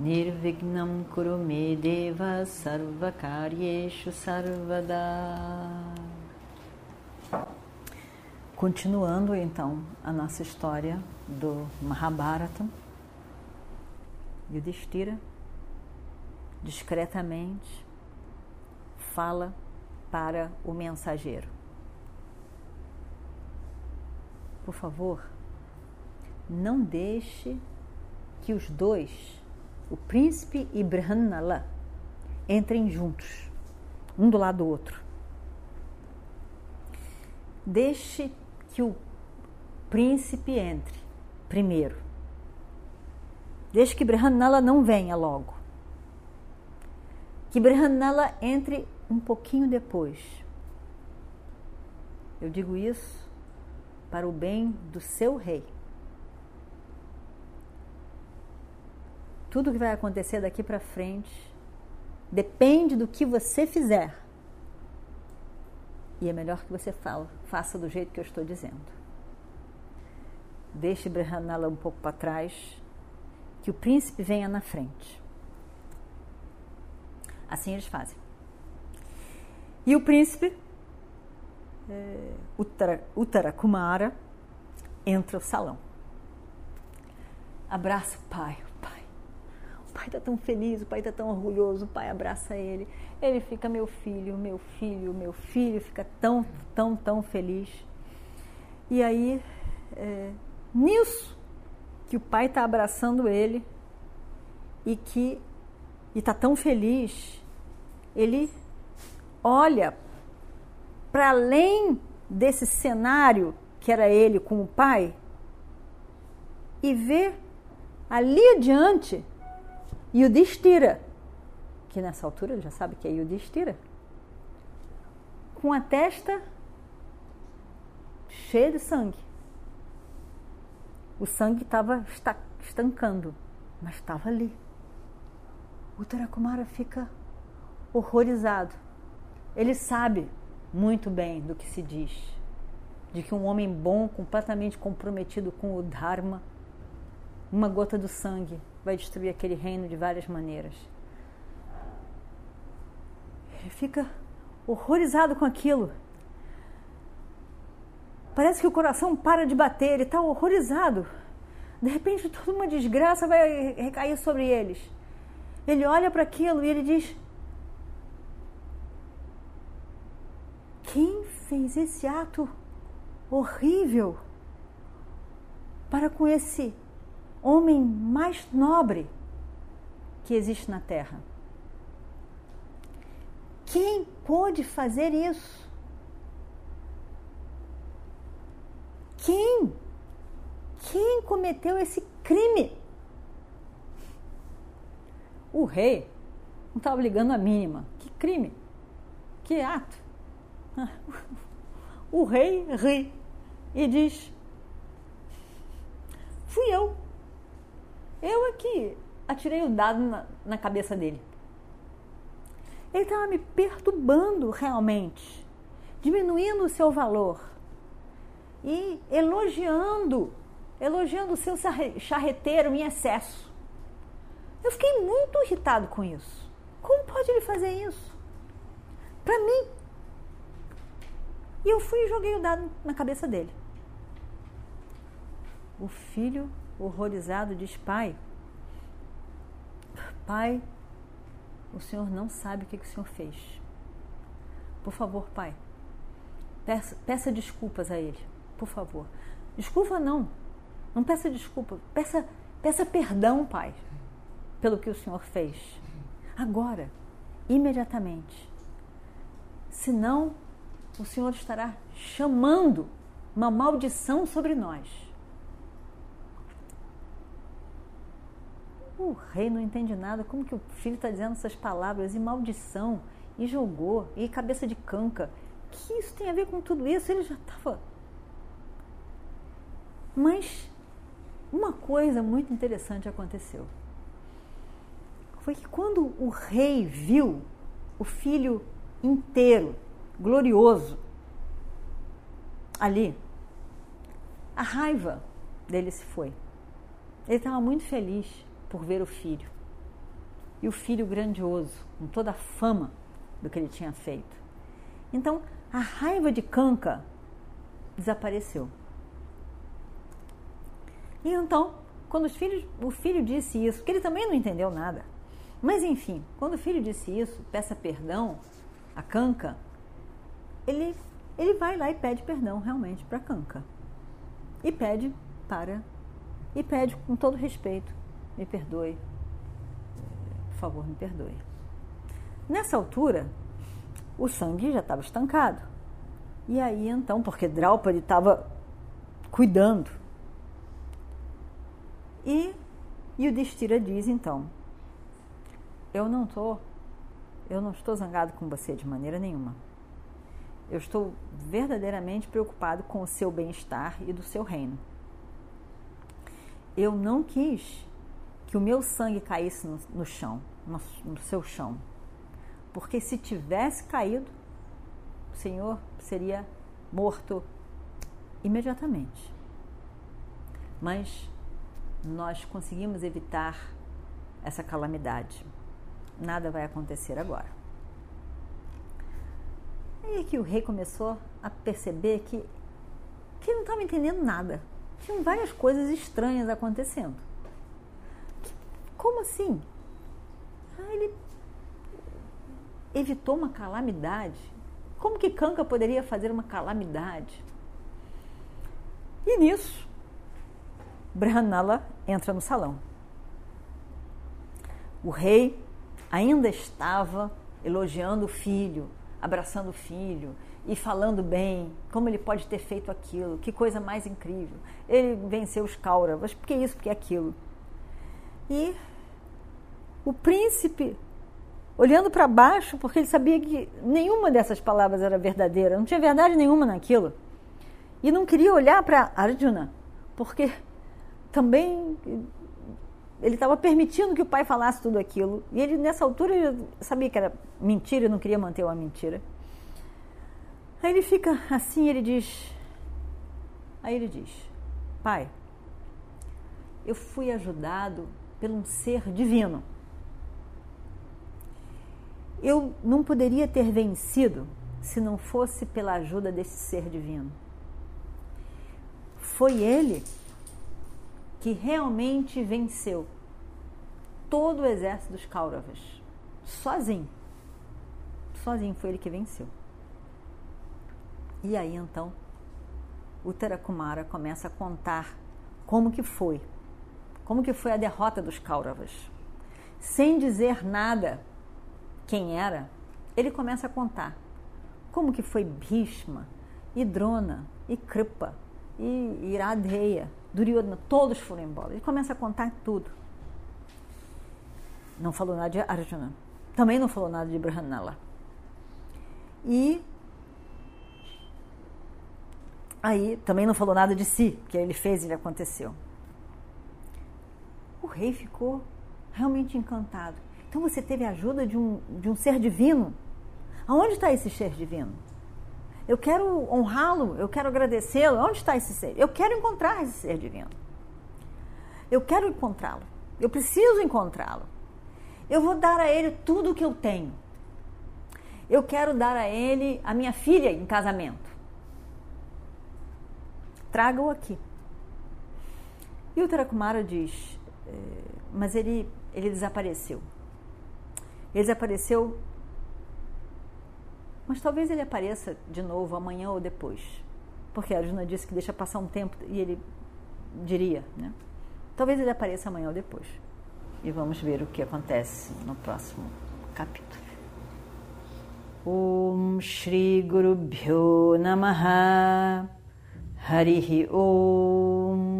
Nirvignam Kurume Deva Sarvakaryeshu Sarvada. Continuando então a nossa história do Mahabharata, Yudhishthira discretamente fala para o mensageiro: Por favor, não deixe que os dois, o príncipe e Brahmanala, entrem juntos, um do lado do outro. Deixe que o príncipe entre primeiro. Deixe que Brihanala não venha logo. Que Brihanala entre um pouquinho depois. Eu digo isso para o bem do seu rei. Tudo que vai acontecer daqui para frente depende do que você fizer. E é melhor que você fala, faça do jeito que eu estou dizendo. Deixe Brihanala um pouco para trás, que o príncipe venha na frente. Assim eles fazem. E o príncipe, é, Uttara, Uttara Kumara, entra no salão. Abraça o pai. Pai está tão feliz, o pai está tão orgulhoso, o pai abraça ele. Ele fica, meu filho, meu filho, meu filho, fica tão, tão, tão feliz. E aí, é, nisso, que o pai está abraçando ele e que está tão feliz, ele olha para além desse cenário que era ele com o pai e vê ali adiante Yudhishthira, que nessa altura ele já sabe que é Yudhishthira, com a testa cheia de sangue. O sangue estava estancando, mas estava ali. O Tarakumara fica horrorizado. Ele sabe muito bem do que se diz, de que um homem bom, completamente comprometido com o Dharma, uma gota do sangue vai destruir aquele reino de várias maneiras. Ele fica horrorizado com aquilo. Parece que o coração para de bater, ele está horrorizado. De repente, toda uma desgraça vai recair sobre eles. Ele olha para aquilo e ele diz: Quem fez esse ato horrível para com esse homem mais nobre que existe na Terra. Quem pôde fazer isso? Quem? Quem cometeu esse crime? O rei não estava ligando a mínima. Que crime? Que ato? O rei ri e diz: Fui eu. Eu aqui atirei o dado na, na cabeça dele. Ele estava me perturbando realmente, diminuindo o seu valor e elogiando, elogiando o seu charreteiro em excesso. Eu fiquei muito irritado com isso. Como pode ele fazer isso? Para mim. E eu fui e joguei o dado na cabeça dele. O filho horrorizado, diz: Pai, Pai, o Senhor não sabe o que, que o Senhor fez. Por favor, Pai, peça, peça desculpas a Ele, por favor. Desculpa não, não peça desculpa, peça, peça perdão, Pai, pelo que o Senhor fez. Agora, imediatamente. Senão, o Senhor estará chamando uma maldição sobre nós. O rei não entende nada. Como que o filho está dizendo essas palavras? E maldição, e jogou, e cabeça de canca. que isso tem a ver com tudo isso? Ele já estava. Mas uma coisa muito interessante aconteceu. Foi que quando o rei viu o filho inteiro, glorioso, ali, a raiva dele se foi. Ele estava muito feliz por ver o filho. E o filho grandioso, com toda a fama do que ele tinha feito. Então, a raiva de Canca desapareceu. E então, quando os filhos, o filho disse isso, que ele também não entendeu nada, mas enfim, quando o filho disse isso, peça perdão a Canca, ele, ele vai lá e pede perdão realmente para Canca. E pede para. E pede com todo respeito: me perdoe, por favor, me perdoe. Nessa altura, o sangue já estava estancado. E aí então, porque Draupadi estava cuidando. E, e o Destira diz então: Eu não estou, eu não estou zangado com você de maneira nenhuma. Eu estou verdadeiramente preocupado com o seu bem-estar e do seu reino. Eu não quis que o meu sangue caísse no, no chão, no, no seu chão. Porque se tivesse caído, o Senhor seria morto imediatamente. Mas nós conseguimos evitar essa calamidade. Nada vai acontecer agora. E que o rei começou a perceber que, que não estava entendendo nada. Tinham várias coisas estranhas acontecendo. Como assim? Ah, ele evitou uma calamidade. Como que Kanka poderia fazer uma calamidade? E nisso, Brahmanala entra no salão. O rei ainda estava elogiando o filho, abraçando o filho e falando bem, como ele pode ter feito aquilo, que coisa mais incrível. Ele venceu os Kauravas, porque isso, porque aquilo. E o príncipe, olhando para baixo, porque ele sabia que nenhuma dessas palavras era verdadeira, não tinha verdade nenhuma naquilo. E não queria olhar para Arjuna, porque também ele estava permitindo que o pai falasse tudo aquilo. E ele, nessa altura, sabia que era mentira, não queria manter uma mentira. Aí ele fica assim, ele diz. Aí ele diz: Pai, eu fui ajudado por um ser divino. Eu não poderia ter vencido se não fosse pela ajuda desse ser divino. Foi ele que realmente venceu todo o exército dos Kauravas, sozinho. Sozinho foi ele que venceu. E aí então, o Terakumara começa a contar como que foi, como que foi a derrota dos Kauravas. Sem dizer nada quem era, ele começa a contar como que foi Bhishma, e Drona, e Kripa, e Iradeya, Duryodhana, todos foram embora. Ele começa a contar tudo. Não falou nada de Arjuna. Também não falou nada de Brahmanala. E aí também não falou nada de si, que ele fez e aconteceu. Rei ficou realmente encantado. Então você teve a ajuda de um, de um ser divino. Aonde está esse ser divino? Eu quero honrá-lo, eu quero agradecê-lo. Onde está esse ser? Eu quero encontrar esse ser divino. Eu quero encontrá-lo. Eu preciso encontrá-lo. Eu vou dar a ele tudo o que eu tenho. Eu quero dar a ele a minha filha em casamento. Traga-o aqui. E o Tarakumara diz: Mas ele, ele desapareceu. Ele desapareceu mas talvez ele apareça de novo amanhã ou depois. Porque a Arjuna disse que deixa passar um tempo e ele diria, né? Talvez ele apareça amanhã ou depois. E vamos ver o que acontece no próximo capítulo. Om Shri Guru Bhyo Namaha Harihi Om